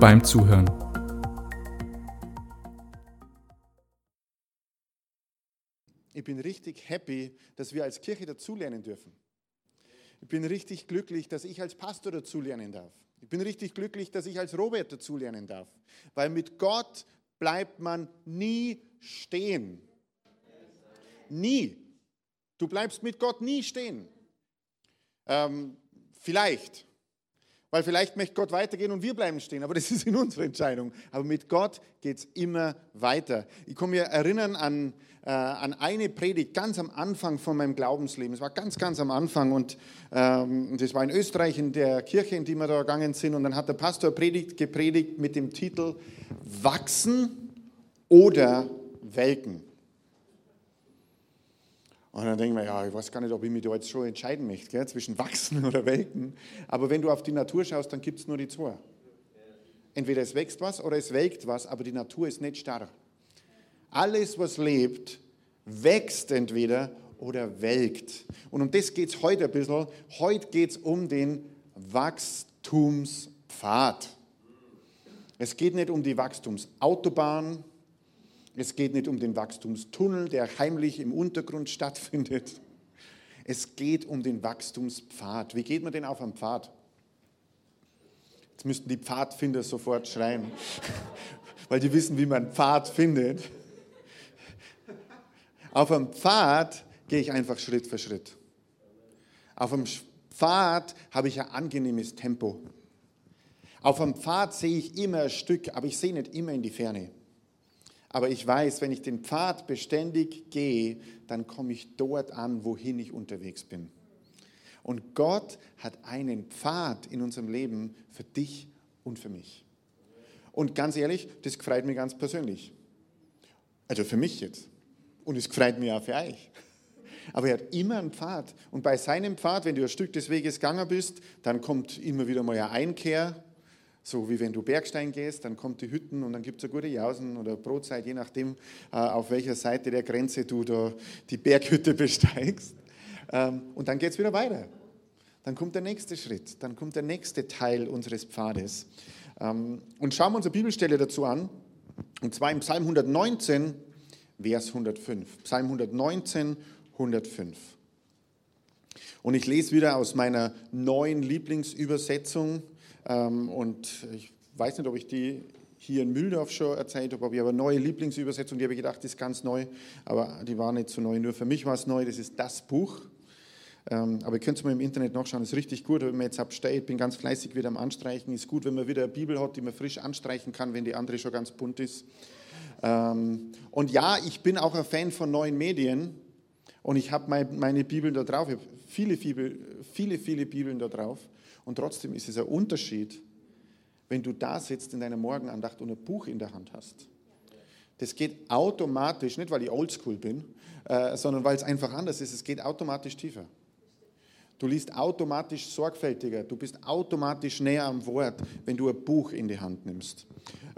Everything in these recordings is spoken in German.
beim Zuhören. Ich bin richtig happy, dass wir als Kirche dazulernen dürfen. Ich bin richtig glücklich, dass ich als Pastor dazulernen darf. Ich bin richtig glücklich, dass ich als Robert dazulernen darf. Weil mit Gott bleibt man nie stehen. Nie. Du bleibst mit Gott nie stehen. Ähm, vielleicht. Weil vielleicht möchte Gott weitergehen und wir bleiben stehen, aber das ist in unserer Entscheidung. Aber mit Gott geht es immer weiter. Ich kann mich erinnern an, äh, an eine Predigt ganz am Anfang von meinem Glaubensleben. Es war ganz, ganz am Anfang und ähm, das war in Österreich in der Kirche, in die wir da gegangen sind. Und dann hat der Pastor predigt, gepredigt mit dem Titel Wachsen oder Welken. Und dann denken wir, ja, ich weiß gar nicht, ob ich mich da jetzt schon entscheiden möchte, gell, zwischen wachsen oder welken. Aber wenn du auf die Natur schaust, dann gibt es nur die zwei. Entweder es wächst was oder es welkt was, aber die Natur ist nicht starr. Alles, was lebt, wächst entweder oder welkt. Und um das geht es heute ein bisschen. Heute geht es um den Wachstumspfad. Es geht nicht um die Wachstumsautobahn, es geht nicht um den Wachstumstunnel, der heimlich im Untergrund stattfindet. Es geht um den Wachstumspfad. Wie geht man denn auf einen Pfad? Jetzt müssten die Pfadfinder sofort schreien, weil die wissen, wie man Pfad findet. Auf einem Pfad gehe ich einfach Schritt für Schritt. Auf einem Pfad habe ich ein angenehmes Tempo. Auf einem Pfad sehe ich immer ein Stück, aber ich sehe nicht immer in die Ferne. Aber ich weiß, wenn ich den Pfad beständig gehe, dann komme ich dort an, wohin ich unterwegs bin. Und Gott hat einen Pfad in unserem Leben für dich und für mich. Und ganz ehrlich, das freut mich ganz persönlich. Also für mich jetzt. Und es freut mich auch für euch. Aber er hat immer einen Pfad. Und bei seinem Pfad, wenn du ein Stück des Weges gegangen bist, dann kommt immer wieder mal eine Einkehr so wie wenn du Bergstein gehst, dann kommt die Hütten und dann gibt es eine gute Jausen oder Brotzeit, je nachdem, äh, auf welcher Seite der Grenze du da die Berghütte besteigst. Ähm, und dann geht es wieder weiter. Dann kommt der nächste Schritt, dann kommt der nächste Teil unseres Pfades. Ähm, und schauen wir uns eine Bibelstelle dazu an, und zwar im Psalm 119, Vers 105. Psalm 119, 105. Und ich lese wieder aus meiner neuen Lieblingsübersetzung, und ich weiß nicht, ob ich die hier in Mühldorf schon erzählt habe, aber ich habe eine neue Lieblingsübersetzung, die habe ich gedacht, die ist ganz neu, aber die war nicht so neu, nur für mich war es neu, das ist das Buch. Ähm, aber ihr könnt es mal im Internet nachschauen, ist richtig gut, wenn man jetzt absteht, bin ganz fleißig wieder am Anstreichen, ist gut, wenn man wieder eine Bibel hat, die man frisch anstreichen kann, wenn die andere schon ganz bunt ist. Ähm, und ja, ich bin auch ein Fan von neuen Medien und ich habe meine Bibeln da drauf, ich habe viele, viele, viele, viele Bibeln da drauf. Und trotzdem ist es ein Unterschied, wenn du da sitzt in deiner Morgenandacht und ein Buch in der Hand hast. Das geht automatisch, nicht weil ich oldschool bin, äh, sondern weil es einfach anders ist, es geht automatisch tiefer. Du liest automatisch sorgfältiger, du bist automatisch näher am Wort, wenn du ein Buch in die Hand nimmst.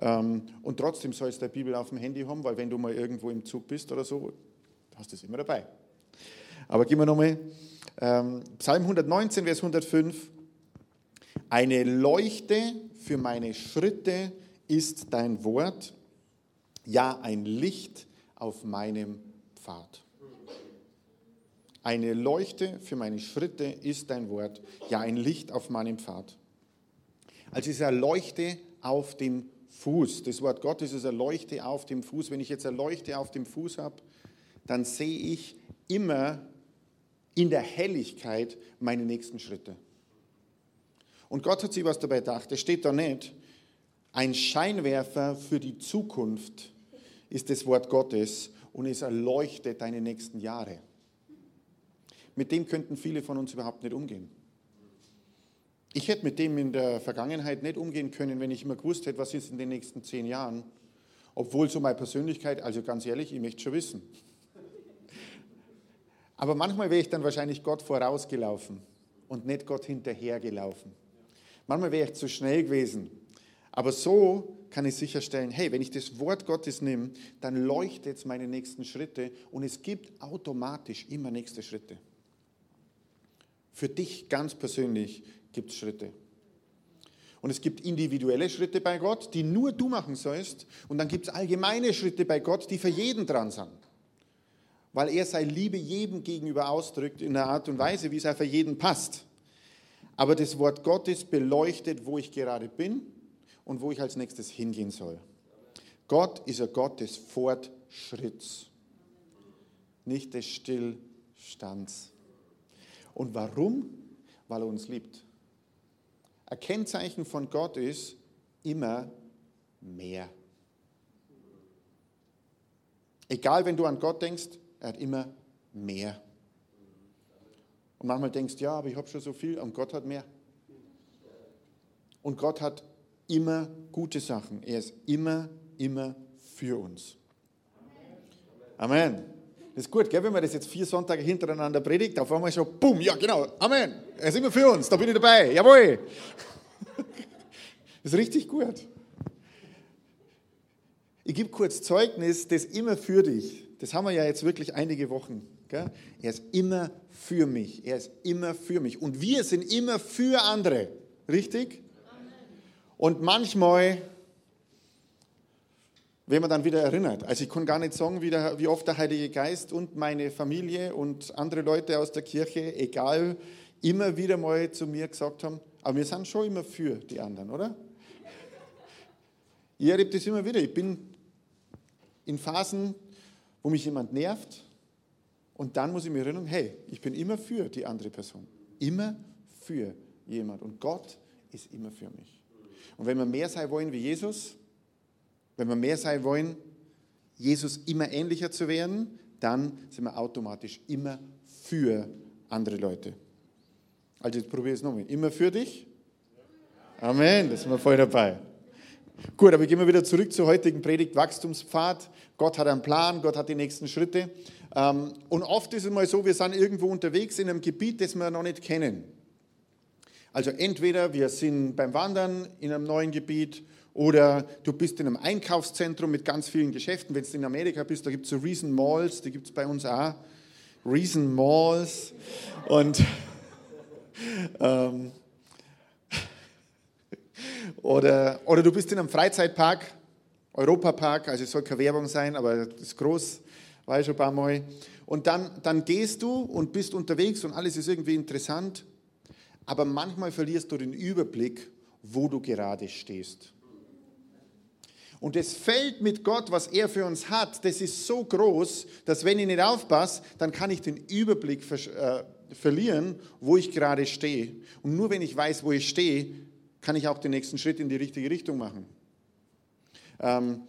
Ähm, und trotzdem sollst du eine Bibel auf dem Handy haben, weil wenn du mal irgendwo im Zug bist oder so, hast du es immer dabei. Aber gehen wir nochmal. Ähm, Psalm 119, Vers 105. Eine Leuchte für meine Schritte ist dein Wort, ja ein Licht auf meinem Pfad. Eine Leuchte für meine Schritte ist dein Wort, ja ein Licht auf meinem Pfad. Also ist eine Leuchte auf dem Fuß. Das Wort Gottes ist eine Leuchte auf dem Fuß. Wenn ich jetzt eine Leuchte auf dem Fuß habe, dann sehe ich immer in der Helligkeit meine nächsten Schritte. Und Gott hat sich was dabei gedacht. Es steht da nicht, ein Scheinwerfer für die Zukunft ist das Wort Gottes und es erleuchtet deine nächsten Jahre. Mit dem könnten viele von uns überhaupt nicht umgehen. Ich hätte mit dem in der Vergangenheit nicht umgehen können, wenn ich immer gewusst hätte, was ist in den nächsten zehn Jahren. Obwohl so meine Persönlichkeit, also ganz ehrlich, ich möchte schon wissen. Aber manchmal wäre ich dann wahrscheinlich Gott vorausgelaufen und nicht Gott hinterhergelaufen. Manchmal wäre ich zu schnell gewesen. Aber so kann ich sicherstellen, hey, wenn ich das Wort Gottes nehme, dann leuchtet es meine nächsten Schritte und es gibt automatisch immer nächste Schritte. Für dich ganz persönlich gibt es Schritte. Und es gibt individuelle Schritte bei Gott, die nur du machen sollst. Und dann gibt es allgemeine Schritte bei Gott, die für jeden dran sind. Weil er seine Liebe jedem gegenüber ausdrückt in einer Art und Weise, wie es auch für jeden passt. Aber das Wort Gottes beleuchtet, wo ich gerade bin und wo ich als nächstes hingehen soll. Gott ist ein Gott des Fortschritts, nicht des Stillstands. Und warum? Weil er uns liebt. Ein Kennzeichen von Gott ist immer mehr. Egal, wenn du an Gott denkst, er hat immer mehr. Und manchmal denkst du, ja, aber ich habe schon so viel und Gott hat mehr. Und Gott hat immer gute Sachen. Er ist immer, immer für uns. Amen. Das ist gut, gell, wenn man das jetzt vier Sonntage hintereinander predigt, auf einmal schon, bumm, ja genau, Amen. Er ist immer für uns, da bin ich dabei, jawohl. Das ist richtig gut. Ich gebe kurz Zeugnis, das immer für dich. Das haben wir ja jetzt wirklich einige Wochen. Gell? Er ist immer für mich. Er ist immer für mich. Und wir sind immer für andere. Richtig? Und manchmal wenn man dann wieder erinnert. Also ich kann gar nicht sagen, wie, der, wie, oft der Heilige Geist und meine Familie und andere Leute aus der Kirche, egal, immer wieder mal zu mir gesagt haben, aber wir sind schon immer für die anderen, oder? Ich erlebe das immer wieder. Ich bin in Phasen, wo mich jemand nervt und dann muss ich mir erinnern, hey, ich bin immer für die andere Person. Immer für jemand. Und Gott ist immer für mich. Und wenn wir mehr sein wollen wie Jesus, wenn wir mehr sein wollen, Jesus immer ähnlicher zu werden, dann sind wir automatisch immer für andere Leute. Also jetzt probiere ich es nochmal. Immer für dich? Amen, da sind wir voll dabei. Gut, aber gehen wir wieder zurück zur heutigen Predigt, Wachstumspfad. Gott hat einen Plan, Gott hat die nächsten Schritte. Ähm, und oft ist es mal so, wir sind irgendwo unterwegs in einem Gebiet, das wir noch nicht kennen. Also entweder wir sind beim Wandern in einem neuen Gebiet oder du bist in einem Einkaufszentrum mit ganz vielen Geschäften. Wenn du in Amerika bist, da gibt es so Reason Malls, die gibt es bei uns auch. Reason Malls. Und ähm, oder, oder du bist in einem Freizeitpark, Europapark, also es soll keine Werbung sein, aber das ist groß, ich schon ein paar Mal. Und dann, dann gehst du und bist unterwegs und alles ist irgendwie interessant, aber manchmal verlierst du den Überblick, wo du gerade stehst. Und das Feld mit Gott, was er für uns hat, das ist so groß, dass wenn ich nicht aufpasse, dann kann ich den Überblick ver äh, verlieren, wo ich gerade stehe. Und nur wenn ich weiß, wo ich stehe, kann ich auch den nächsten Schritt in die richtige Richtung machen. Ähm,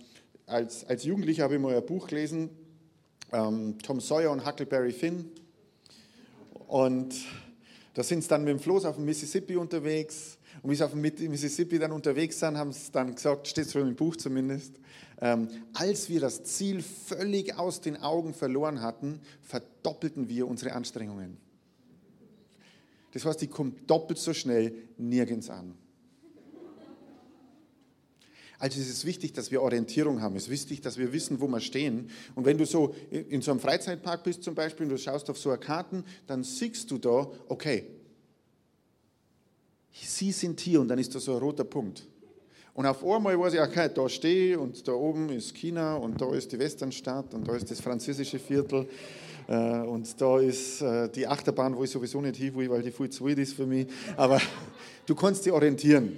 als, als Jugendlicher habe ich mal ein Buch gelesen, ähm, Tom Sawyer und Huckleberry Finn. Und da sind sie dann mit dem Floß auf dem Mississippi unterwegs und wie sie auf dem Mississippi dann unterwegs sind, haben sie dann gesagt, steht es schon im Buch zumindest, ähm, als wir das Ziel völlig aus den Augen verloren hatten, verdoppelten wir unsere Anstrengungen. Das heißt, die kommt doppelt so schnell nirgends an. Also es ist wichtig, dass wir Orientierung haben. Es ist wichtig, dass wir wissen, wo wir stehen. Und wenn du so in so einem Freizeitpark bist zum Beispiel und du schaust auf so eine Karten, dann siehst du da, okay, Sie sind hier und dann ist da so ein roter Punkt. Und auf einmal weiß ich, okay, da stehe und da oben ist China und da ist die Westernstadt und da ist das französische Viertel äh, und da ist äh, die Achterbahn, wo ich sowieso nicht hin will, weil die viel zu weit ist für mich. Aber du kannst dich orientieren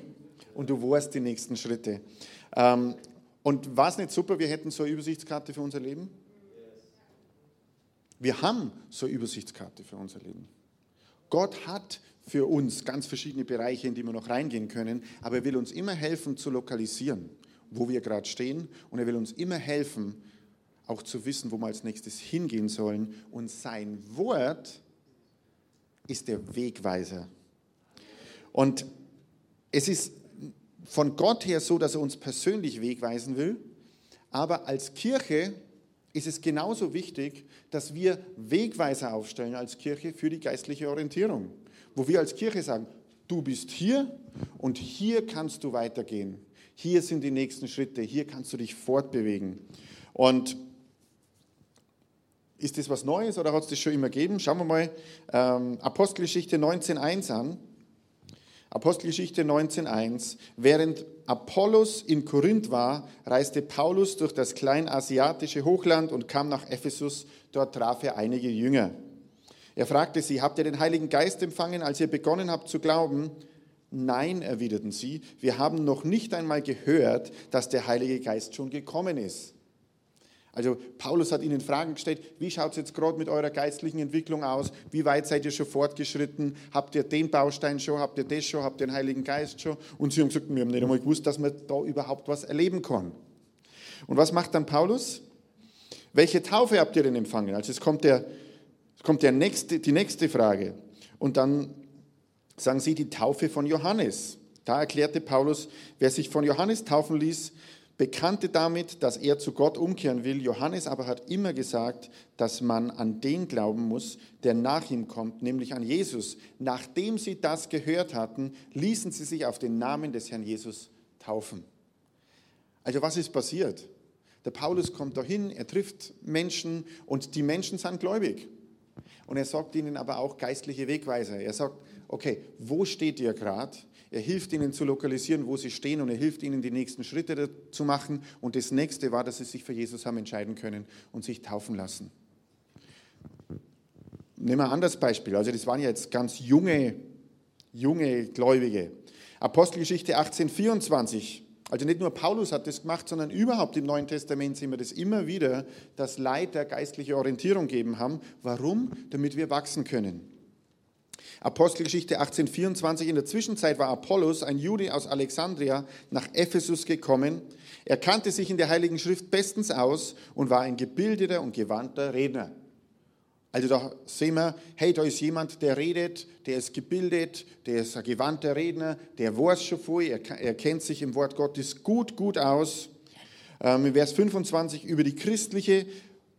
und du weißt die nächsten Schritte. Ähm, und war es nicht super, wir hätten so eine Übersichtskarte für unser Leben? Wir haben so eine Übersichtskarte für unser Leben. Gott hat für uns ganz verschiedene Bereiche, in die wir noch reingehen können, aber er will uns immer helfen zu lokalisieren, wo wir gerade stehen und er will uns immer helfen, auch zu wissen, wo wir als nächstes hingehen sollen. Und sein Wort ist der Wegweiser. Und es ist von Gott her so, dass er uns persönlich wegweisen will, aber als Kirche ist es genauso wichtig, dass wir Wegweiser aufstellen als Kirche für die geistliche Orientierung, wo wir als Kirche sagen, du bist hier und hier kannst du weitergehen. Hier sind die nächsten Schritte, hier kannst du dich fortbewegen. Und ist das was Neues oder hat es das schon immer gegeben? Schauen wir mal ähm, Apostelgeschichte 19.1 an. Apostelgeschichte 19.1. Während Apollos in Korinth war, reiste Paulus durch das kleinasiatische Hochland und kam nach Ephesus. Dort traf er einige Jünger. Er fragte sie, habt ihr den Heiligen Geist empfangen, als ihr begonnen habt zu glauben? Nein, erwiderten sie, wir haben noch nicht einmal gehört, dass der Heilige Geist schon gekommen ist. Also Paulus hat ihnen Fragen gestellt, wie schaut es jetzt gerade mit eurer geistlichen Entwicklung aus? Wie weit seid ihr schon fortgeschritten? Habt ihr den Baustein schon? Habt ihr das schon? Habt ihr den Heiligen Geist schon? Und sie haben gesagt, wir haben nicht einmal gewusst, dass man da überhaupt was erleben kann. Und was macht dann Paulus? Welche Taufe habt ihr denn empfangen? Also es kommt, der, es kommt der nächste, die nächste Frage. Und dann sagen sie die Taufe von Johannes. Da erklärte Paulus, wer sich von Johannes taufen ließ, bekannte damit, dass er zu Gott umkehren will. Johannes aber hat immer gesagt, dass man an den glauben muss, der nach ihm kommt, nämlich an Jesus. Nachdem sie das gehört hatten, ließen sie sich auf den Namen des Herrn Jesus taufen. Also was ist passiert? Der Paulus kommt dahin, er trifft Menschen und die Menschen sind gläubig. Und er sagt ihnen aber auch geistliche Wegweiser. Er sagt, okay, wo steht ihr gerade? Er hilft ihnen zu lokalisieren, wo sie stehen und er hilft ihnen, die nächsten Schritte zu machen. Und das nächste war, dass sie sich für Jesus haben entscheiden können und sich taufen lassen. Nehmen wir ein anderes Beispiel. Also das waren ja jetzt ganz junge, junge Gläubige. Apostelgeschichte 1824. Also nicht nur Paulus hat das gemacht, sondern überhaupt im Neuen Testament sehen wir das immer wieder, dass Leiter geistliche Orientierung geben haben. Warum? Damit wir wachsen können. Apostelgeschichte 1824. In der Zwischenzeit war Apollos, ein Jude aus Alexandria, nach Ephesus gekommen. Er kannte sich in der Heiligen Schrift bestens aus und war ein gebildeter und gewandter Redner. Also da sehen wir, hey, da ist jemand, der redet, der ist gebildet, der ist ein gewandter Redner, der weiß schon vorher, er, kennt sich im Wort Gottes gut, gut aus. Ähm, in Vers 25 über die christliche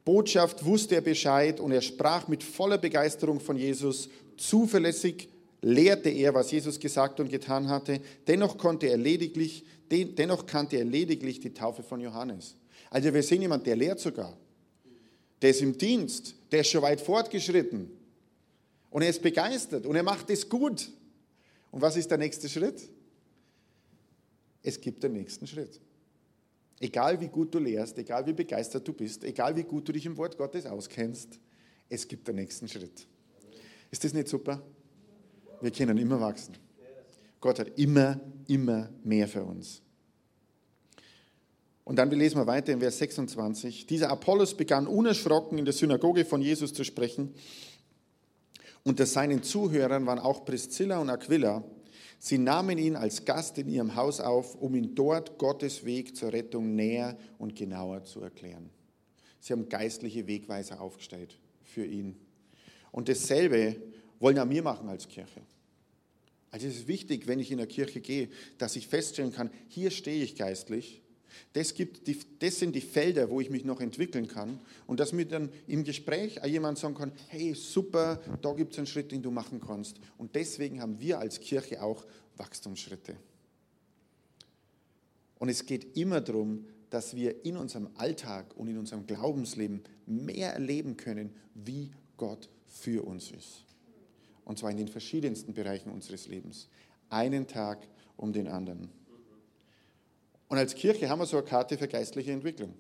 Botschaft wusste er Bescheid und er sprach mit voller Begeisterung von Jesus zuverlässig lehrte er, was Jesus gesagt und getan hatte. Dennoch, konnte er lediglich, dennoch kannte er lediglich die Taufe von Johannes. Also wir sehen jemanden, der lehrt sogar. Der ist im Dienst, der ist schon weit fortgeschritten. Und er ist begeistert und er macht es gut. Und was ist der nächste Schritt? Es gibt den nächsten Schritt. Egal wie gut du lehrst, egal wie begeistert du bist, egal wie gut du dich im Wort Gottes auskennst, es gibt den nächsten Schritt. Ist das nicht super? Wir können immer wachsen. Gott hat immer, immer mehr für uns. Und dann lesen wir weiter in Vers 26. Dieser Apollos begann unerschrocken in der Synagoge von Jesus zu sprechen. Unter seinen Zuhörern waren auch Priscilla und Aquila. Sie nahmen ihn als Gast in ihrem Haus auf, um ihn dort Gottes Weg zur Rettung näher und genauer zu erklären. Sie haben geistliche Wegweiser aufgestellt für ihn. Und dasselbe wollen ja wir machen als Kirche. Also es ist wichtig, wenn ich in der Kirche gehe, dass ich feststellen kann, hier stehe ich geistlich. Das, gibt die, das sind die Felder, wo ich mich noch entwickeln kann. Und dass mir dann im Gespräch jemand sagen kann, hey, super, da gibt es einen Schritt, den du machen kannst. Und deswegen haben wir als Kirche auch Wachstumsschritte. Und es geht immer darum, dass wir in unserem Alltag und in unserem Glaubensleben mehr erleben können, wie Gott für uns ist. Und zwar in den verschiedensten Bereichen unseres Lebens. Einen Tag um den anderen. Und als Kirche haben wir so eine Karte für geistliche Entwicklung.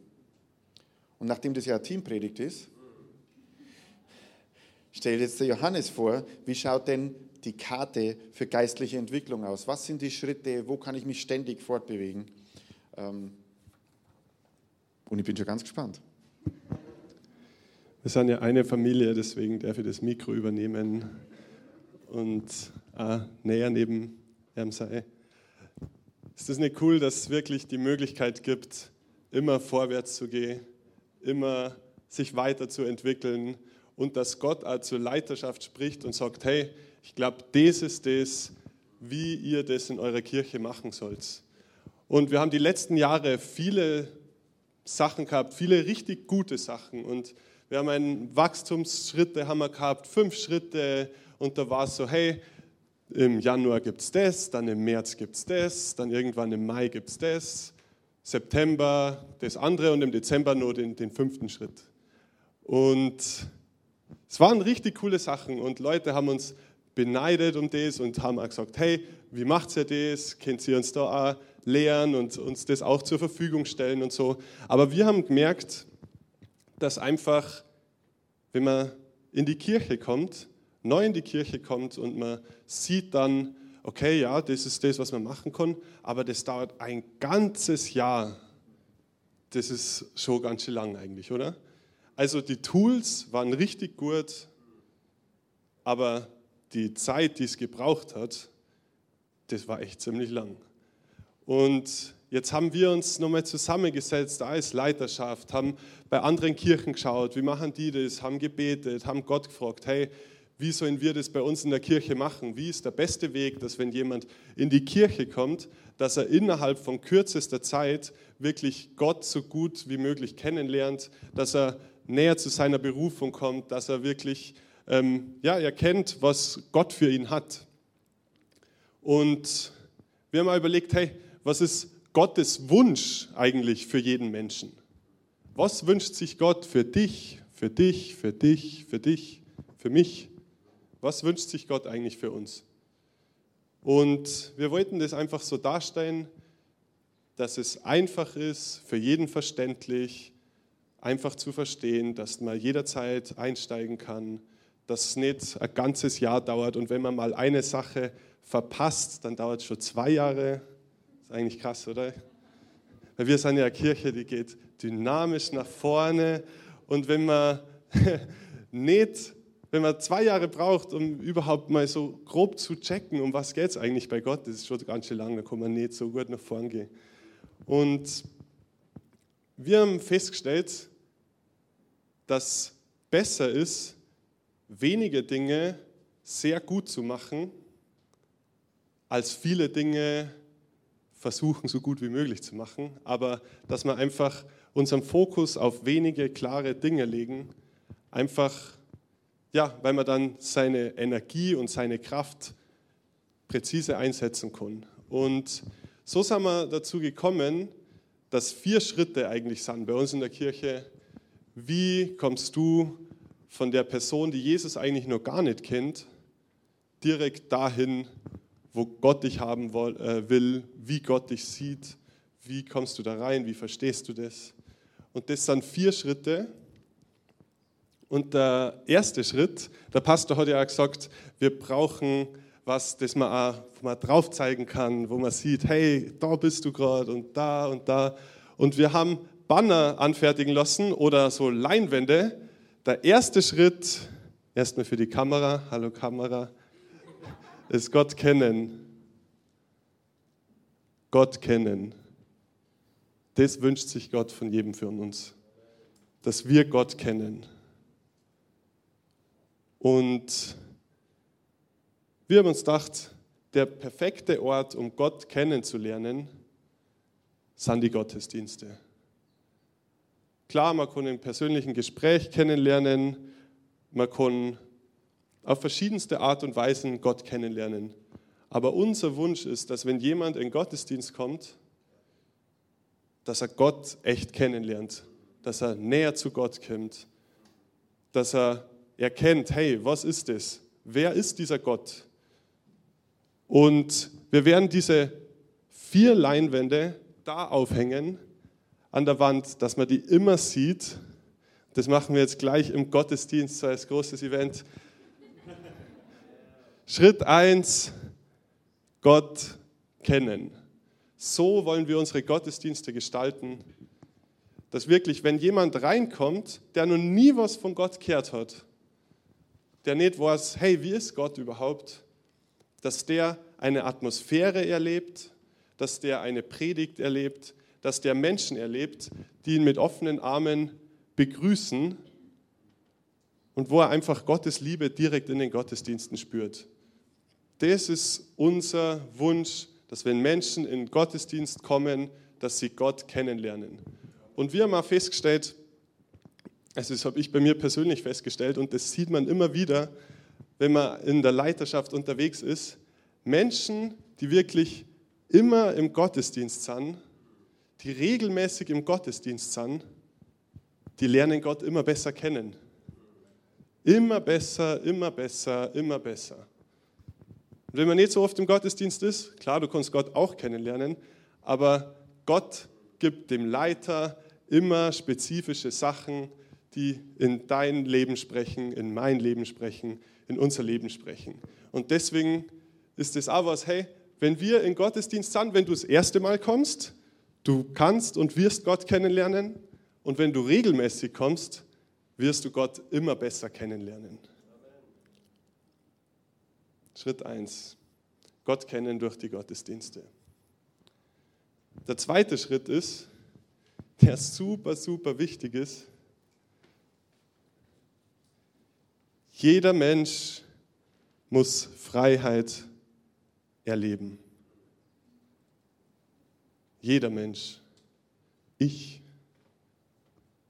Und nachdem das ja eine Teampredigt ist, stellt jetzt der Johannes vor, wie schaut denn die Karte für geistliche Entwicklung aus? Was sind die Schritte? Wo kann ich mich ständig fortbewegen? Ähm, und ich bin schon ganz gespannt. Wir sind ja eine Familie, deswegen darf ich das Mikro übernehmen und auch näher neben ihm sein. Ist das nicht cool, dass es wirklich die Möglichkeit gibt, immer vorwärts zu gehen, immer sich weiterzuentwickeln und dass Gott auch zur Leiterschaft spricht und sagt, hey, ich glaube, das ist das, wie ihr das in eurer Kirche machen sollt. Und wir haben die letzten Jahre viele Sachen gehabt, viele richtig gute Sachen. Und wir haben einen Wachstumsschritte haben wir gehabt, fünf Schritte. Und da war es so, hey, im Januar gibt es das, dann im März gibt es das, dann irgendwann im Mai gibt es das, September das andere und im Dezember nur den, den fünften Schritt. Und es waren richtig coole Sachen und Leute haben uns beneidet um das und haben auch gesagt, hey, wie macht ihr das? Könnt ihr uns da auch lehren und uns das auch zur Verfügung stellen und so. Aber wir haben gemerkt, dass einfach, wenn man in die Kirche kommt, neu in die Kirche kommt und man sieht dann, okay, ja, das ist das, was man machen kann, aber das dauert ein ganzes Jahr. Das ist schon ganz schön lang eigentlich, oder? Also die Tools waren richtig gut, aber die Zeit, die es gebraucht hat, das war echt ziemlich lang. Und jetzt haben wir uns nochmal zusammengesetzt als Leiterschaft, haben bei anderen Kirchen geschaut, wie machen die das, haben gebetet, haben Gott gefragt, hey, wie sollen wir das bei uns in der Kirche machen? Wie ist der beste Weg, dass wenn jemand in die Kirche kommt, dass er innerhalb von kürzester Zeit wirklich Gott so gut wie möglich kennenlernt, dass er näher zu seiner Berufung kommt, dass er wirklich ähm, ja, erkennt, was Gott für ihn hat. Und wir haben mal überlegt, hey, was ist Gottes Wunsch eigentlich für jeden Menschen? Was wünscht sich Gott für dich, für dich, für dich, für dich, für mich? Was wünscht sich Gott eigentlich für uns? Und wir wollten das einfach so darstellen, dass es einfach ist, für jeden verständlich, einfach zu verstehen, dass man jederzeit einsteigen kann, dass es nicht ein ganzes Jahr dauert und wenn man mal eine Sache verpasst, dann dauert es schon zwei Jahre. Ist eigentlich krass, oder? Weil wir sind ja eine Kirche, die geht dynamisch nach vorne und wenn man nicht, wenn man zwei Jahre braucht, um überhaupt mal so grob zu checken, um was geht es eigentlich bei Gott, das ist schon ganz schön lang, da kann man nicht so gut nach vorne gehen. Und wir haben festgestellt, dass besser ist, wenige Dinge sehr gut zu machen, als viele Dinge versuchen, so gut wie möglich zu machen, aber dass wir einfach unseren Fokus auf wenige klare Dinge legen, einfach, ja, weil man dann seine Energie und seine Kraft präzise einsetzen kann. Und so sind wir dazu gekommen, dass vier Schritte eigentlich sind bei uns in der Kirche, wie kommst du von der Person, die Jesus eigentlich noch gar nicht kennt, direkt dahin, wo Gott dich haben äh, will, wie Gott dich sieht, wie kommst du da rein, wie verstehst du das? Und das sind vier Schritte. Und der erste Schritt, der Pastor hat ja auch gesagt, wir brauchen was, das man auch wo man drauf zeigen kann, wo man sieht, hey, da bist du gerade und da und da. Und wir haben Banner anfertigen lassen oder so Leinwände. Der erste Schritt, erstmal für die Kamera, hallo Kamera, ist Gott kennen. Gott kennen. Das wünscht sich Gott von jedem von uns, dass wir Gott kennen. Und wir haben uns gedacht, der perfekte Ort, um Gott kennenzulernen, sind die Gottesdienste. Klar, man kann im persönlichen Gespräch kennenlernen, man kann auf verschiedenste Art und Weisen Gott kennenlernen. Aber unser Wunsch ist, dass wenn jemand in den Gottesdienst kommt, dass er Gott echt kennenlernt, dass er näher zu Gott kommt, dass er erkennt, hey, was ist das? Wer ist dieser Gott? Und wir werden diese vier Leinwände da aufhängen an der Wand, dass man die immer sieht. Das machen wir jetzt gleich im Gottesdienst so als großes Event. Schritt 1, Gott kennen. So wollen wir unsere Gottesdienste gestalten, dass wirklich, wenn jemand reinkommt, der noch nie was von Gott gehört hat, der nicht weiß, hey, wie ist Gott überhaupt, dass der eine Atmosphäre erlebt, dass der eine Predigt erlebt, dass der Menschen erlebt, die ihn mit offenen Armen begrüßen und wo er einfach Gottes Liebe direkt in den Gottesdiensten spürt. Das ist unser Wunsch, dass wenn Menschen in Gottesdienst kommen, dass sie Gott kennenlernen. Und wir haben auch festgestellt, also das habe ich bei mir persönlich festgestellt und das sieht man immer wieder, wenn man in der Leiterschaft unterwegs ist, Menschen, die wirklich immer im Gottesdienst sind, die regelmäßig im Gottesdienst sind, die lernen Gott immer besser kennen. Immer besser, immer besser, immer besser. Und wenn man nicht so oft im Gottesdienst ist, klar, du kannst Gott auch kennenlernen, aber Gott gibt dem Leiter immer spezifische Sachen, die in dein Leben sprechen, in mein Leben sprechen, in unser Leben sprechen. Und deswegen ist es auch was, hey, wenn wir in Gottesdienst sind, wenn du das erste Mal kommst, du kannst und wirst Gott kennenlernen. Und wenn du regelmäßig kommst, wirst du Gott immer besser kennenlernen. Schritt 1. Gott kennen durch die Gottesdienste. Der zweite Schritt ist, der super, super wichtig ist, jeder Mensch muss Freiheit erleben. Jeder Mensch. Ich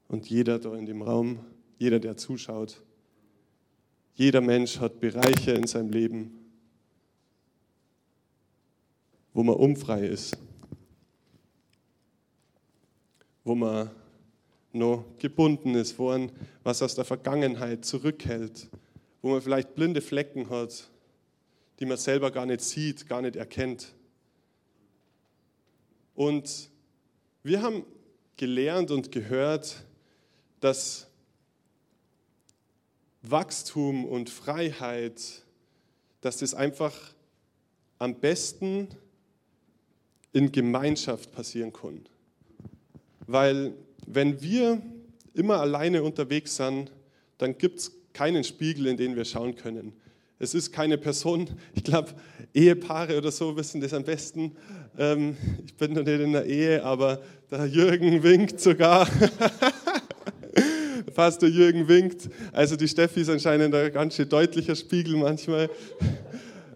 und jeder da in dem Raum, jeder, der zuschaut. Jeder Mensch hat Bereiche in seinem Leben, wo man unfrei ist, wo man noch gebunden ist, wo man was aus der Vergangenheit zurückhält, wo man vielleicht blinde Flecken hat, die man selber gar nicht sieht, gar nicht erkennt. Und wir haben gelernt und gehört, dass Wachstum und Freiheit, dass das einfach am besten in Gemeinschaft passieren kann. Weil wenn wir immer alleine unterwegs sind, dann gibt es keinen Spiegel, in den wir schauen können. Es ist keine Person, ich glaube, Ehepaare oder so wissen das am besten. Ähm, ich bin noch nicht in der Ehe, aber der Jürgen winkt sogar. Pastor Jürgen winkt. Also die Steffi ist anscheinend ein ganz schön deutlicher Spiegel manchmal.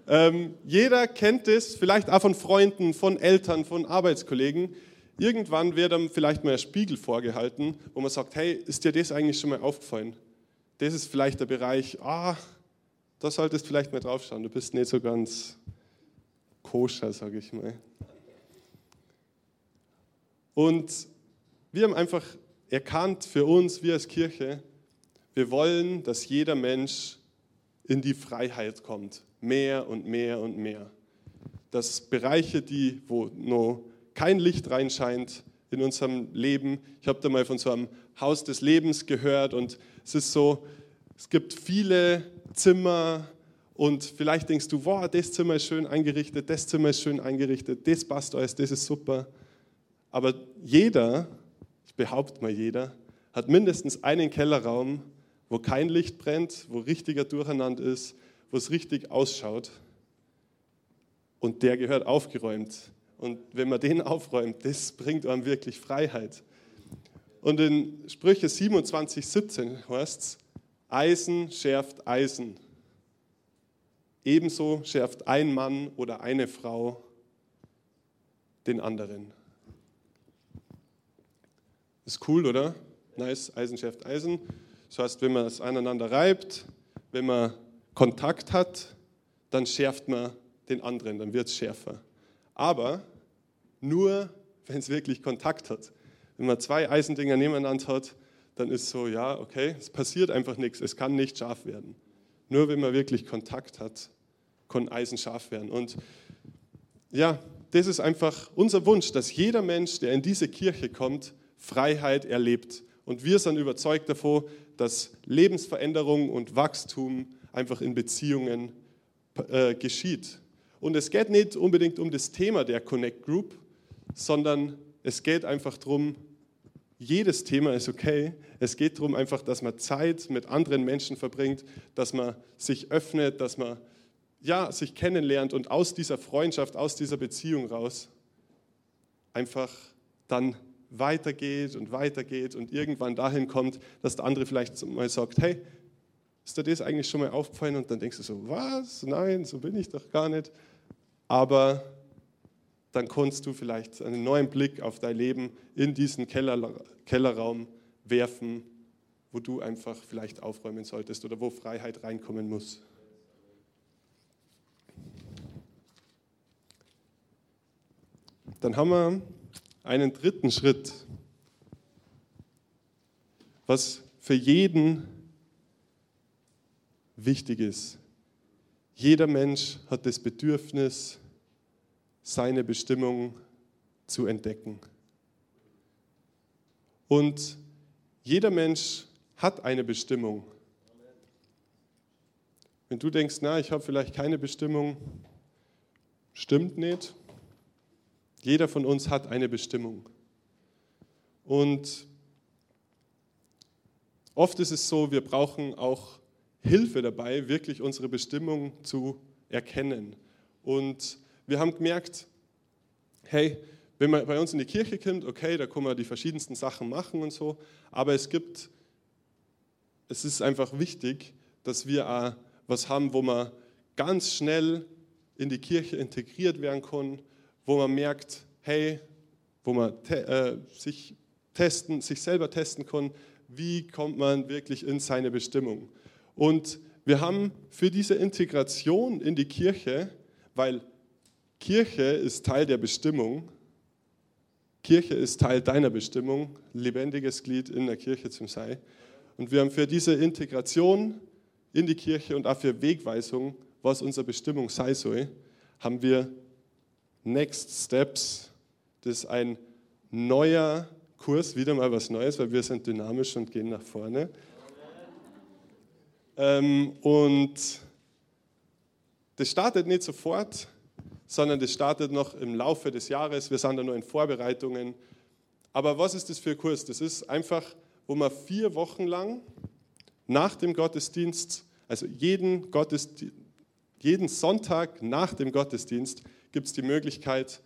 Ähm, jeder kennt es, vielleicht auch von Freunden, von Eltern, von Arbeitskollegen. Irgendwann wird einem vielleicht mal ein Spiegel vorgehalten, wo man sagt, hey, ist dir das eigentlich schon mal aufgefallen? Das ist vielleicht der Bereich, ah, da solltest du vielleicht mal draufschauen, du bist nicht so ganz koscher, sage ich mal. Und wir haben einfach erkannt für uns, wir als Kirche, wir wollen, dass jeder Mensch in die Freiheit kommt, mehr und mehr und mehr. Dass Bereiche, die, wo noch kein Licht reinscheint in unserem Leben, ich habe da mal von so einem Haus des Lebens gehört und es ist so, es gibt viele Zimmer und vielleicht denkst du, wow, das Zimmer ist schön eingerichtet, das Zimmer ist schön eingerichtet, das passt alles, das ist super. Aber jeder ich behaupte mal jeder, hat mindestens einen Kellerraum, wo kein Licht brennt, wo richtiger Durcheinander ist, wo es richtig ausschaut. Und der gehört aufgeräumt. Und wenn man den aufräumt, das bringt einem wirklich Freiheit. Und in Sprüche 27, 17 heißt es, Eisen schärft Eisen. Ebenso schärft ein Mann oder eine Frau den anderen. Ist cool, oder? Nice, Eisen schärft Eisen. Das heißt, wenn man es aneinander reibt, wenn man Kontakt hat, dann schärft man den anderen, dann wird es schärfer. Aber nur, wenn es wirklich Kontakt hat. Wenn man zwei Eisendinger nebeneinander hat, dann ist so, ja, okay, es passiert einfach nichts, es kann nicht scharf werden. Nur wenn man wirklich Kontakt hat, kann Eisen scharf werden. Und ja, das ist einfach unser Wunsch, dass jeder Mensch, der in diese Kirche kommt, Freiheit erlebt. Und wir sind überzeugt davon, dass Lebensveränderung und Wachstum einfach in Beziehungen äh, geschieht. Und es geht nicht unbedingt um das Thema der Connect Group, sondern es geht einfach darum, jedes Thema ist okay. Es geht darum einfach, dass man Zeit mit anderen Menschen verbringt, dass man sich öffnet, dass man ja, sich kennenlernt und aus dieser Freundschaft, aus dieser Beziehung raus einfach dann weitergeht und weitergeht und irgendwann dahin kommt, dass der andere vielleicht mal sagt, hey, Ist dir das eigentlich schon mal aufgefallen und dann denkst du so, was? Nein, so bin ich doch gar nicht. Aber dann kannst du vielleicht einen neuen Blick auf dein Leben in diesen Keller, Kellerraum werfen, wo du einfach vielleicht aufräumen solltest oder wo Freiheit reinkommen muss. Dann haben wir einen dritten Schritt, was für jeden wichtig ist. Jeder Mensch hat das Bedürfnis, seine Bestimmung zu entdecken. Und jeder Mensch hat eine Bestimmung. Wenn du denkst, na, ich habe vielleicht keine Bestimmung, stimmt nicht. Jeder von uns hat eine Bestimmung. Und oft ist es so, wir brauchen auch Hilfe dabei, wirklich unsere Bestimmung zu erkennen. Und wir haben gemerkt, hey, wenn man bei uns in die Kirche kommt, okay, da kann man die verschiedensten Sachen machen und so, aber es gibt, es ist einfach wichtig, dass wir auch was haben, wo man ganz schnell in die Kirche integriert werden kann, wo man merkt, hey, wo man te äh, sich testen, sich selber testen kann, wie kommt man wirklich in seine Bestimmung. Und wir haben für diese Integration in die Kirche, weil Kirche ist Teil der Bestimmung, Kirche ist Teil deiner Bestimmung, lebendiges Glied in der Kirche zum Sei. Und wir haben für diese Integration in die Kirche und auch für Wegweisung, was unsere Bestimmung sei soll, haben wir Next Steps. Das ist ein neuer Kurs, wieder mal was Neues, weil wir sind dynamisch und gehen nach vorne. Ähm, und das startet nicht sofort, sondern das startet noch im Laufe des Jahres. Wir sind da nur in Vorbereitungen. Aber was ist das für ein Kurs? Das ist einfach, wo man vier Wochen lang nach dem Gottesdienst, also jeden, Gottesdienst, jeden Sonntag nach dem Gottesdienst, gibt es die Möglichkeit,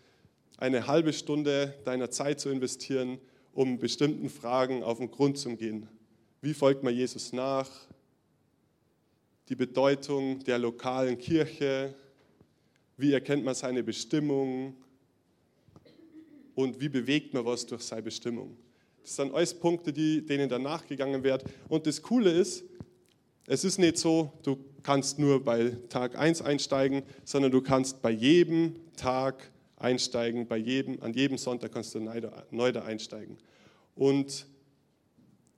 eine halbe Stunde deiner Zeit zu investieren, um bestimmten Fragen auf den Grund zu gehen. Wie folgt man Jesus nach? Die Bedeutung der lokalen Kirche, wie erkennt man seine Bestimmung und wie bewegt man was durch seine Bestimmung. Das sind alles Punkte, die, denen dann nachgegangen wird. Und das Coole ist, es ist nicht so, du kannst nur bei Tag 1 einsteigen, sondern du kannst bei jedem Tag einsteigen, bei jedem, an jedem Sonntag kannst du neu da einsteigen. Und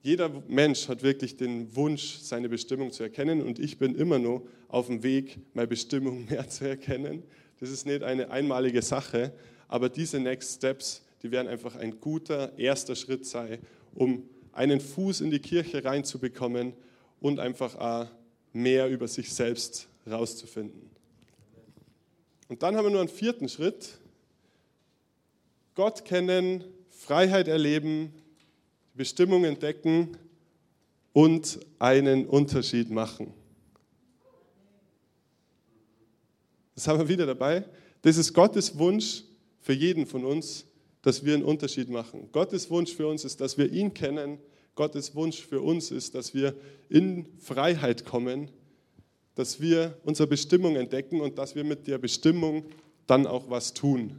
jeder Mensch hat wirklich den Wunsch, seine Bestimmung zu erkennen und ich bin immer nur auf dem Weg, meine Bestimmung mehr zu erkennen. Das ist nicht eine einmalige Sache, aber diese Next Steps, die werden einfach ein guter erster Schritt sein, um einen Fuß in die Kirche reinzubekommen und einfach auch mehr über sich selbst rauszufinden. Und dann haben wir nur einen vierten Schritt. Gott kennen, Freiheit erleben, Bestimmung entdecken und einen Unterschied machen. Das haben wir wieder dabei. Das ist Gottes Wunsch für jeden von uns, dass wir einen Unterschied machen. Gottes Wunsch für uns ist, dass wir ihn kennen. Gottes Wunsch für uns ist, dass wir in Freiheit kommen, dass wir unsere Bestimmung entdecken und dass wir mit der Bestimmung dann auch was tun.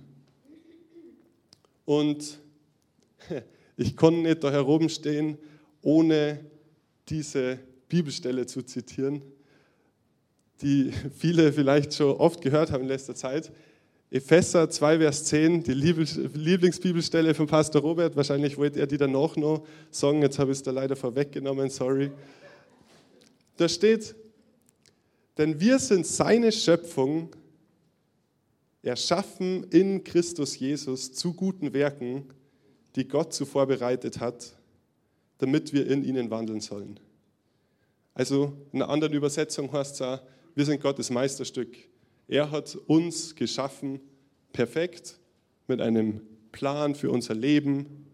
Und ich konnte nicht da herumstehen, ohne diese Bibelstelle zu zitieren, die viele vielleicht schon oft gehört haben in letzter Zeit. Epheser 2, Vers 10, die Lieblingsbibelstelle von Pastor Robert. Wahrscheinlich wollte er die dann auch noch sagen. Jetzt habe ich es da leider vorweggenommen, sorry. Da steht, denn wir sind seine Schöpfung, erschaffen in Christus Jesus zu guten Werken, die Gott zuvor bereitet hat, damit wir in ihnen wandeln sollen. Also in einer anderen Übersetzung heißt es auch, wir sind Gottes Meisterstück. Er hat uns geschaffen, perfekt, mit einem Plan für unser Leben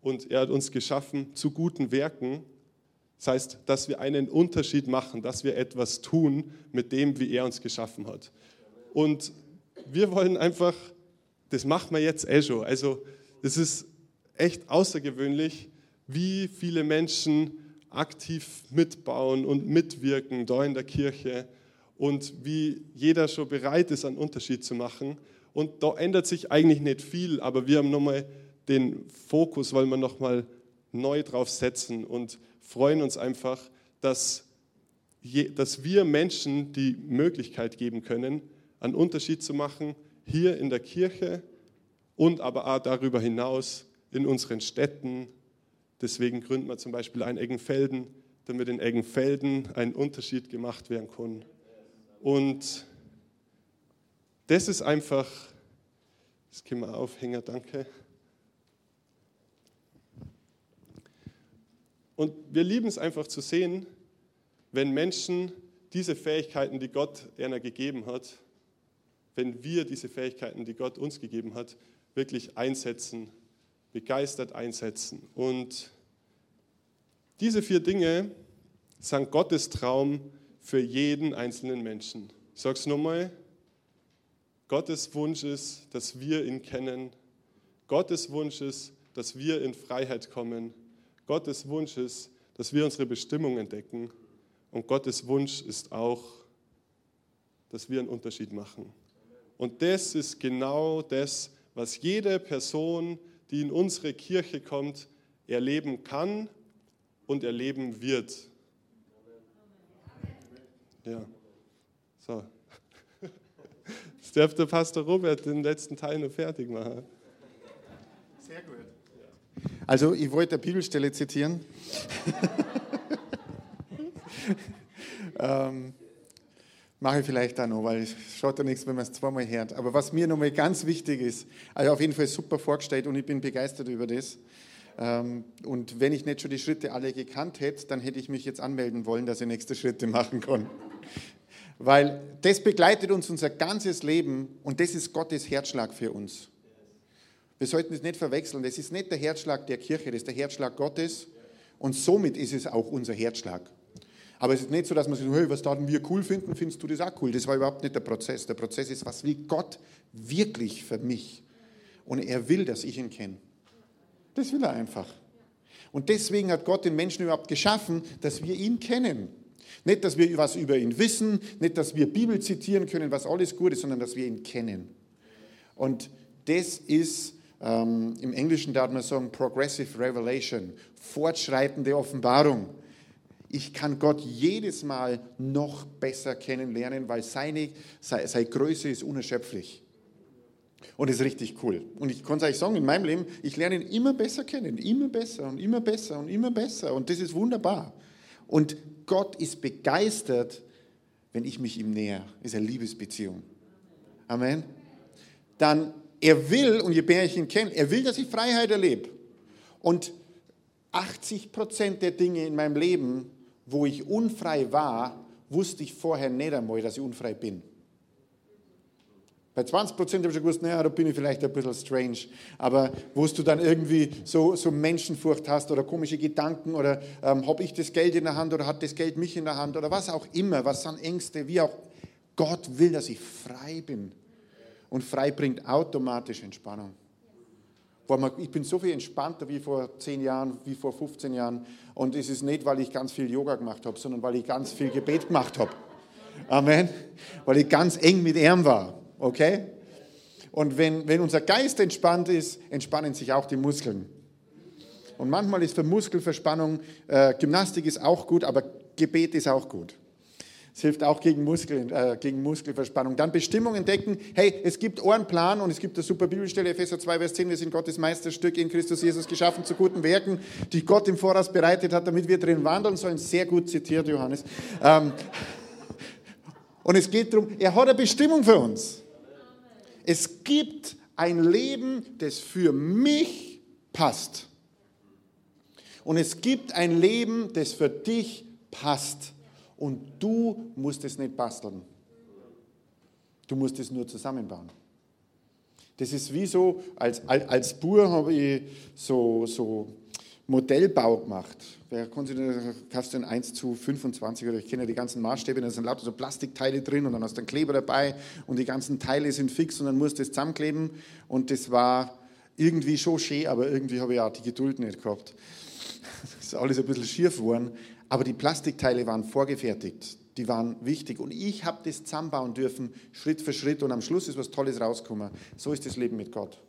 und er hat uns geschaffen zu guten Werken. Das heißt, dass wir einen Unterschied machen, dass wir etwas tun mit dem, wie er uns geschaffen hat. Und wir wollen einfach, das machen wir jetzt eh schon. Also, es ist echt außergewöhnlich, wie viele Menschen aktiv mitbauen und mitwirken da in der Kirche und wie jeder schon bereit ist, einen Unterschied zu machen. Und da ändert sich eigentlich nicht viel, aber wir haben nochmal den Fokus, weil wir nochmal neu drauf setzen und freuen uns einfach, dass, dass wir Menschen die Möglichkeit geben können, einen Unterschied zu machen, hier in der Kirche und aber auch darüber hinaus in unseren Städten. Deswegen gründen wir zum Beispiel ein Eggenfelden, damit in Eggenfelden ein Unterschied gemacht werden kann. Und das ist einfach, das können wir aufhängen, danke. Und wir lieben es einfach zu sehen, wenn Menschen diese Fähigkeiten, die Gott einer gegeben hat, wenn wir diese Fähigkeiten, die Gott uns gegeben hat, wirklich einsetzen, begeistert einsetzen. Und diese vier Dinge sind Gottes Traum für jeden einzelnen Menschen. Ich sage es nochmal, Gottes Wunsch ist, dass wir ihn kennen. Gottes Wunsch ist, dass wir in Freiheit kommen. Gottes Wunsch ist, dass wir unsere Bestimmung entdecken. Und Gottes Wunsch ist auch, dass wir einen Unterschied machen. Und das ist genau das, was jede Person, die in unsere Kirche kommt, erleben kann und erleben wird. Ja, so. Jetzt darf der Pastor Robert den letzten Teil noch fertig machen. Sehr gut. Also, ich wollte eine Bibelstelle zitieren. ähm, mache ich vielleicht auch noch, weil es schaut ja nichts, wenn man es zweimal hört. Aber was mir nochmal ganz wichtig ist, also auf jeden Fall super vorgestellt und ich bin begeistert über das. Ähm, und wenn ich nicht schon die Schritte alle gekannt hätte, dann hätte ich mich jetzt anmelden wollen, dass ich nächste Schritte machen kann. Weil das begleitet uns unser ganzes Leben und das ist Gottes Herzschlag für uns. Wir sollten es nicht verwechseln. Das ist nicht der Herzschlag der Kirche, das ist der Herzschlag Gottes und somit ist es auch unser Herzschlag. Aber es ist nicht so, dass man sagt, hey, was da wir cool finden, findest du das auch cool. Das war überhaupt nicht der Prozess. Der Prozess ist, was will Gott wirklich für mich? Und er will, dass ich ihn kenne. Das will er einfach. Und deswegen hat Gott den Menschen überhaupt geschaffen, dass wir ihn kennen. Nicht, dass wir was über ihn wissen, nicht, dass wir Bibel zitieren können, was alles gut ist, sondern dass wir ihn kennen. Und das ist ähm, im Englischen darf man sagen Progressive Revelation, fortschreitende Offenbarung. Ich kann Gott jedes Mal noch besser kennenlernen, weil seine, seine Größe ist unerschöpflich. Und das ist richtig cool. Und ich kann es euch sagen, in meinem Leben, ich lerne ihn immer besser kennen, immer besser und immer besser und immer besser. Und das ist wunderbar. Und Gott ist begeistert, wenn ich mich ihm näher. Ist eine Liebesbeziehung. Amen. Dann, er will, und je mehr ich ihn kenne, er will, dass ich Freiheit erlebe. Und 80 Prozent der Dinge in meinem Leben, wo ich unfrei war, wusste ich vorher nicht einmal, dass ich unfrei bin. Bei 20 Prozent habe ich schon gewusst, naja, da bin ich vielleicht ein bisschen strange. Aber wo du dann irgendwie so, so Menschenfurcht hast oder komische Gedanken oder ähm, habe ich das Geld in der Hand oder hat das Geld mich in der Hand oder was auch immer, was sind Ängste, wie auch. Gott will, dass ich frei bin. Und frei bringt automatisch Entspannung. Ich bin so viel entspannter wie vor 10 Jahren, wie vor 15 Jahren. Und es ist nicht, weil ich ganz viel Yoga gemacht habe, sondern weil ich ganz viel Gebet gemacht habe. Amen. Weil ich ganz eng mit ihm war. Okay? Und wenn, wenn unser Geist entspannt ist, entspannen sich auch die Muskeln. Und manchmal ist für Muskelverspannung, äh, Gymnastik ist auch gut, aber Gebet ist auch gut. Es hilft auch gegen, Muskeln, äh, gegen Muskelverspannung. Dann Bestimmung entdecken. Hey, es gibt Ohrenplan und es gibt eine super Bibelstelle, Epheser 2, Vers 10. Wir sind Gottes Meisterstück in Christus Jesus geschaffen zu guten Werken, die Gott im Voraus bereitet hat, damit wir drin wandeln sollen. Sehr gut zitiert, Johannes. Ähm, und es geht darum, er hat eine Bestimmung für uns. Es gibt ein Leben, das für mich passt. Und es gibt ein Leben, das für dich passt. Und du musst es nicht basteln. Du musst es nur zusammenbauen. Das ist wie so, als, als Bur habe ich so, so Modellbau gemacht. Wer konnte den, kaufst du den 1 zu 25 oder ich kenne ja die ganzen Maßstäbe, da sind lauter so Plastikteile drin und dann hast du einen Kleber dabei und die ganzen Teile sind fix und dann musst du das zusammenkleben und das war irgendwie schon schön, aber irgendwie habe ich auch die Geduld nicht gehabt. ist alles ein bisschen schief geworden. Aber die Plastikteile waren vorgefertigt. Die waren wichtig. Und ich habe das zusammenbauen dürfen, Schritt für Schritt. Und am Schluss ist was Tolles rausgekommen. So ist das Leben mit Gott.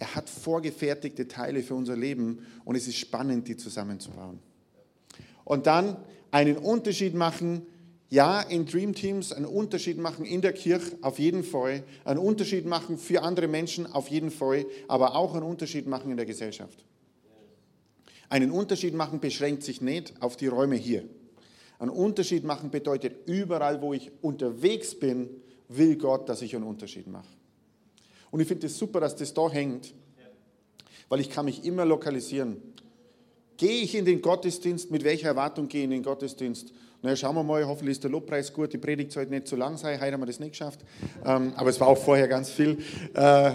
Er hat vorgefertigte Teile für unser Leben und es ist spannend, die zusammenzubauen. Und dann einen Unterschied machen, ja, in Dream Teams einen Unterschied machen in der Kirche, auf jeden Fall. Einen Unterschied machen für andere Menschen, auf jeden Fall. Aber auch einen Unterschied machen in der Gesellschaft. Einen Unterschied machen beschränkt sich nicht auf die Räume hier. Einen Unterschied machen bedeutet, überall, wo ich unterwegs bin, will Gott, dass ich einen Unterschied mache. Und ich finde es das super, dass das da hängt, weil ich kann mich immer lokalisieren. Gehe ich in den Gottesdienst, mit welcher Erwartung gehe ich in den Gottesdienst? Na, schauen wir mal, hoffentlich ist der Lobpreis gut, die Predigt sollte nicht zu lang sein, heute haben wir das nicht geschafft, ähm, aber es war auch vorher ganz viel. Äh,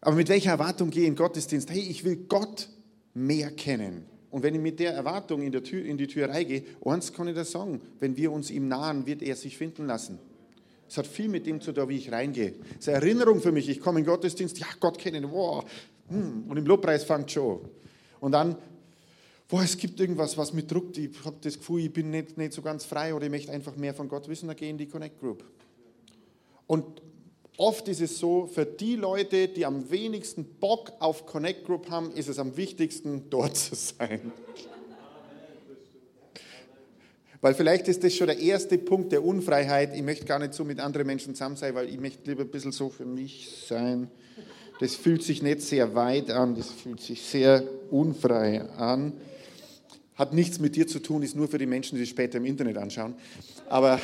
aber mit welcher Erwartung gehe ich in den Gottesdienst? Hey, ich will Gott mehr kennen. Und wenn ich mit der Erwartung in, der Tür, in die Tür reingehe, eins kann ich das sagen, wenn wir uns ihm nahen, wird er sich finden lassen. Es hat viel mit dem zu tun, wie ich reingehe. Es ist eine Erinnerung für mich. Ich komme in den Gottesdienst, ja, Gott kennen, wow. Hm, und im Lobpreis fängt schon. Und dann, boah, es gibt irgendwas, was mich druckt. Ich habe das Gefühl, ich bin nicht, nicht so ganz frei oder ich möchte einfach mehr von Gott wissen, dann gehe ich in die Connect Group. Und oft ist es so, für die Leute, die am wenigsten Bock auf Connect Group haben, ist es am wichtigsten, dort zu sein. Weil vielleicht ist das schon der erste Punkt der Unfreiheit. Ich möchte gar nicht so mit anderen Menschen zusammen sein, weil ich möchte lieber ein bisschen so für mich sein. Das fühlt sich nicht sehr weit an, das fühlt sich sehr unfrei an. Hat nichts mit dir zu tun, ist nur für die Menschen, die es später im Internet anschauen. Aber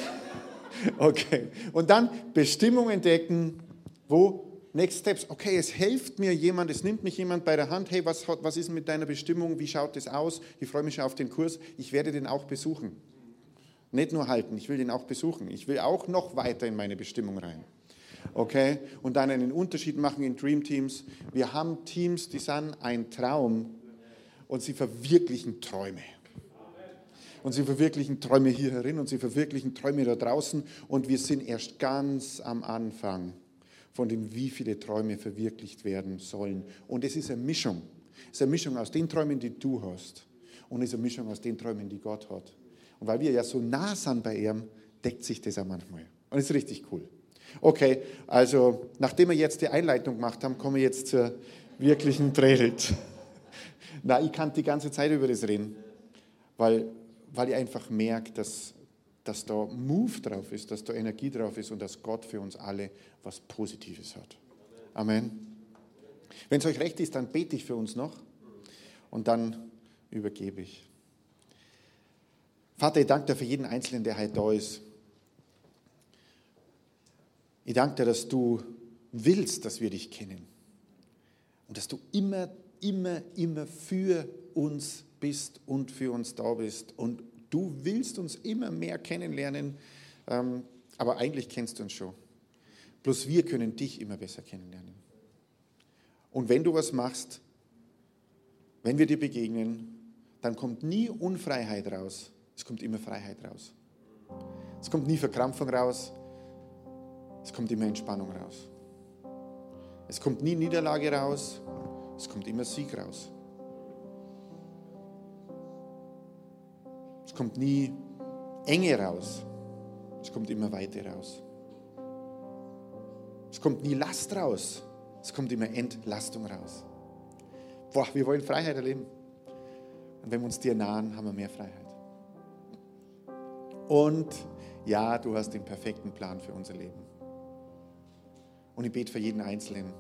okay. Und dann Bestimmung entdecken, wo Next Steps, okay, es hilft mir jemand, es nimmt mich jemand bei der Hand, hey, was, was ist mit deiner Bestimmung, wie schaut das aus? Ich freue mich schon auf den Kurs, ich werde den auch besuchen. Nicht nur halten, ich will den auch besuchen. Ich will auch noch weiter in meine Bestimmung rein. Okay? Und dann einen Unterschied machen in Dream Teams. Wir haben Teams, die sind ein Traum und sie verwirklichen Träume. Und sie verwirklichen Träume hier herin und sie verwirklichen Träume da draußen. Und wir sind erst ganz am Anfang von dem, wie viele Träume verwirklicht werden sollen. Und es ist eine Mischung. Es ist eine Mischung aus den Träumen, die du hast. Und es ist eine Mischung aus den Träumen, die Gott hat. Und weil wir ja so nah sind bei ihm, deckt sich das auch manchmal. Und ist richtig cool. Okay, also nachdem wir jetzt die Einleitung gemacht haben, kommen wir jetzt zur wirklichen Predigt. Na, ich kann die ganze Zeit über das reden, weil, weil ich einfach merke, dass, dass da Move drauf ist, dass da Energie drauf ist und dass Gott für uns alle was Positives hat. Amen. Wenn es euch recht ist, dann bete ich für uns noch und dann übergebe ich. Vater, ich danke dir für jeden Einzelnen, der heute da ist. Ich danke dir, dass du willst, dass wir dich kennen. Und dass du immer, immer, immer für uns bist und für uns da bist. Und du willst uns immer mehr kennenlernen, ähm, aber eigentlich kennst du uns schon. Bloß wir können dich immer besser kennenlernen. Und wenn du was machst, wenn wir dir begegnen, dann kommt nie Unfreiheit raus, es kommt immer Freiheit raus. Es kommt nie Verkrampfung raus. Es kommt immer Entspannung raus. Es kommt nie Niederlage raus. Es kommt immer Sieg raus. Es kommt nie Enge raus. Es kommt immer Weite raus. Es kommt nie Last raus. Es kommt immer Entlastung raus. Boah, wir wollen Freiheit erleben. Und wenn wir uns dir nahen, haben wir mehr Freiheit. Und ja, du hast den perfekten Plan für unser Leben. Und ich bete für jeden Einzelnen,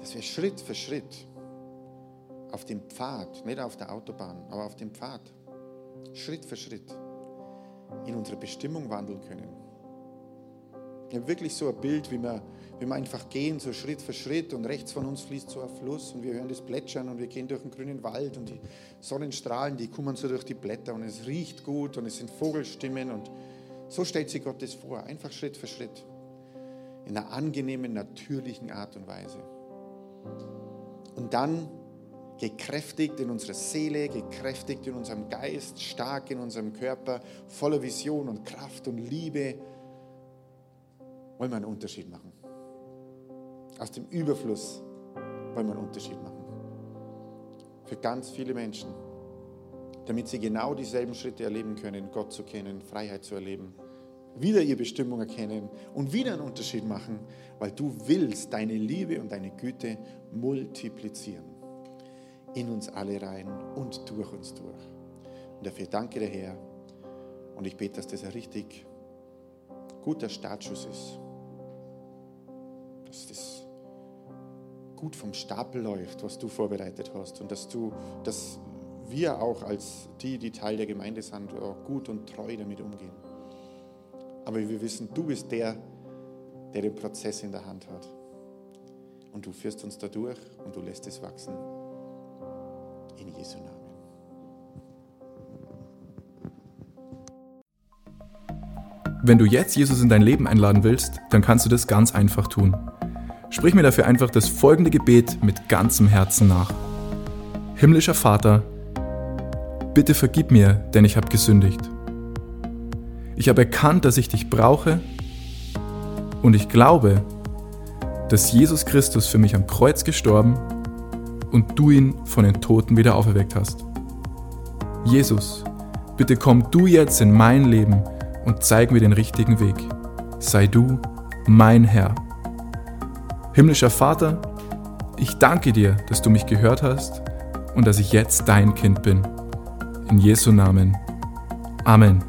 dass wir Schritt für Schritt auf dem Pfad, nicht auf der Autobahn, aber auf dem Pfad, Schritt für Schritt in unsere Bestimmung wandeln können. Ich habe wirklich so ein Bild, wie wir, wie wir einfach gehen, so Schritt für Schritt und rechts von uns fließt so ein Fluss und wir hören das Plätschern und wir gehen durch den grünen Wald und die Sonnenstrahlen, die kommen so durch die Blätter und es riecht gut und es sind Vogelstimmen und so stellt sich Gott das vor, einfach Schritt für Schritt, in einer angenehmen, natürlichen Art und Weise. Und dann gekräftigt in unserer Seele, gekräftigt in unserem Geist, stark in unserem Körper, voller Vision und Kraft und Liebe, wollen wir einen Unterschied machen. Aus dem Überfluss wollen wir einen Unterschied machen. für ganz viele Menschen, damit sie genau dieselben Schritte erleben können, Gott zu kennen, Freiheit zu erleben, wieder ihre Bestimmung erkennen und wieder einen Unterschied machen, weil du willst deine Liebe und deine Güte multiplizieren. In uns alle rein und durch uns durch. Und dafür danke der Herr. Und ich bete, dass das ein richtig guter Startschuss ist. Dass das gut vom Stapel läuft, was du vorbereitet hast. Und dass du, dass wir auch als die, die Teil der Gemeinde sind, gut und treu damit umgehen. Aber wir wissen, du bist der, der den Prozess in der Hand hat. Und du führst uns da durch und du lässt es wachsen. In Jesu Namen. Wenn du jetzt Jesus in dein Leben einladen willst, dann kannst du das ganz einfach tun. Sprich mir dafür einfach das folgende Gebet mit ganzem Herzen nach. Himmlischer Vater, bitte vergib mir, denn ich habe gesündigt. Ich habe erkannt, dass ich dich brauche und ich glaube, dass Jesus Christus für mich am Kreuz gestorben und du ihn von den Toten wieder auferweckt hast. Jesus, bitte komm du jetzt in mein Leben und zeig mir den richtigen Weg. Sei du mein Herr. Himmlischer Vater, ich danke dir, dass du mich gehört hast und dass ich jetzt dein Kind bin. In Jesu Namen. Amen.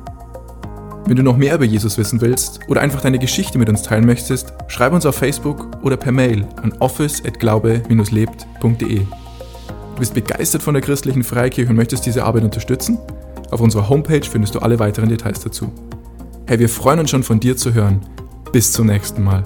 Wenn du noch mehr über Jesus wissen willst oder einfach deine Geschichte mit uns teilen möchtest, schreib uns auf Facebook oder per Mail an office@glaube-lebt.de. Du bist begeistert von der christlichen Freikirche und möchtest diese Arbeit unterstützen? Auf unserer Homepage findest du alle weiteren Details dazu. Hey, wir freuen uns schon von dir zu hören. Bis zum nächsten Mal.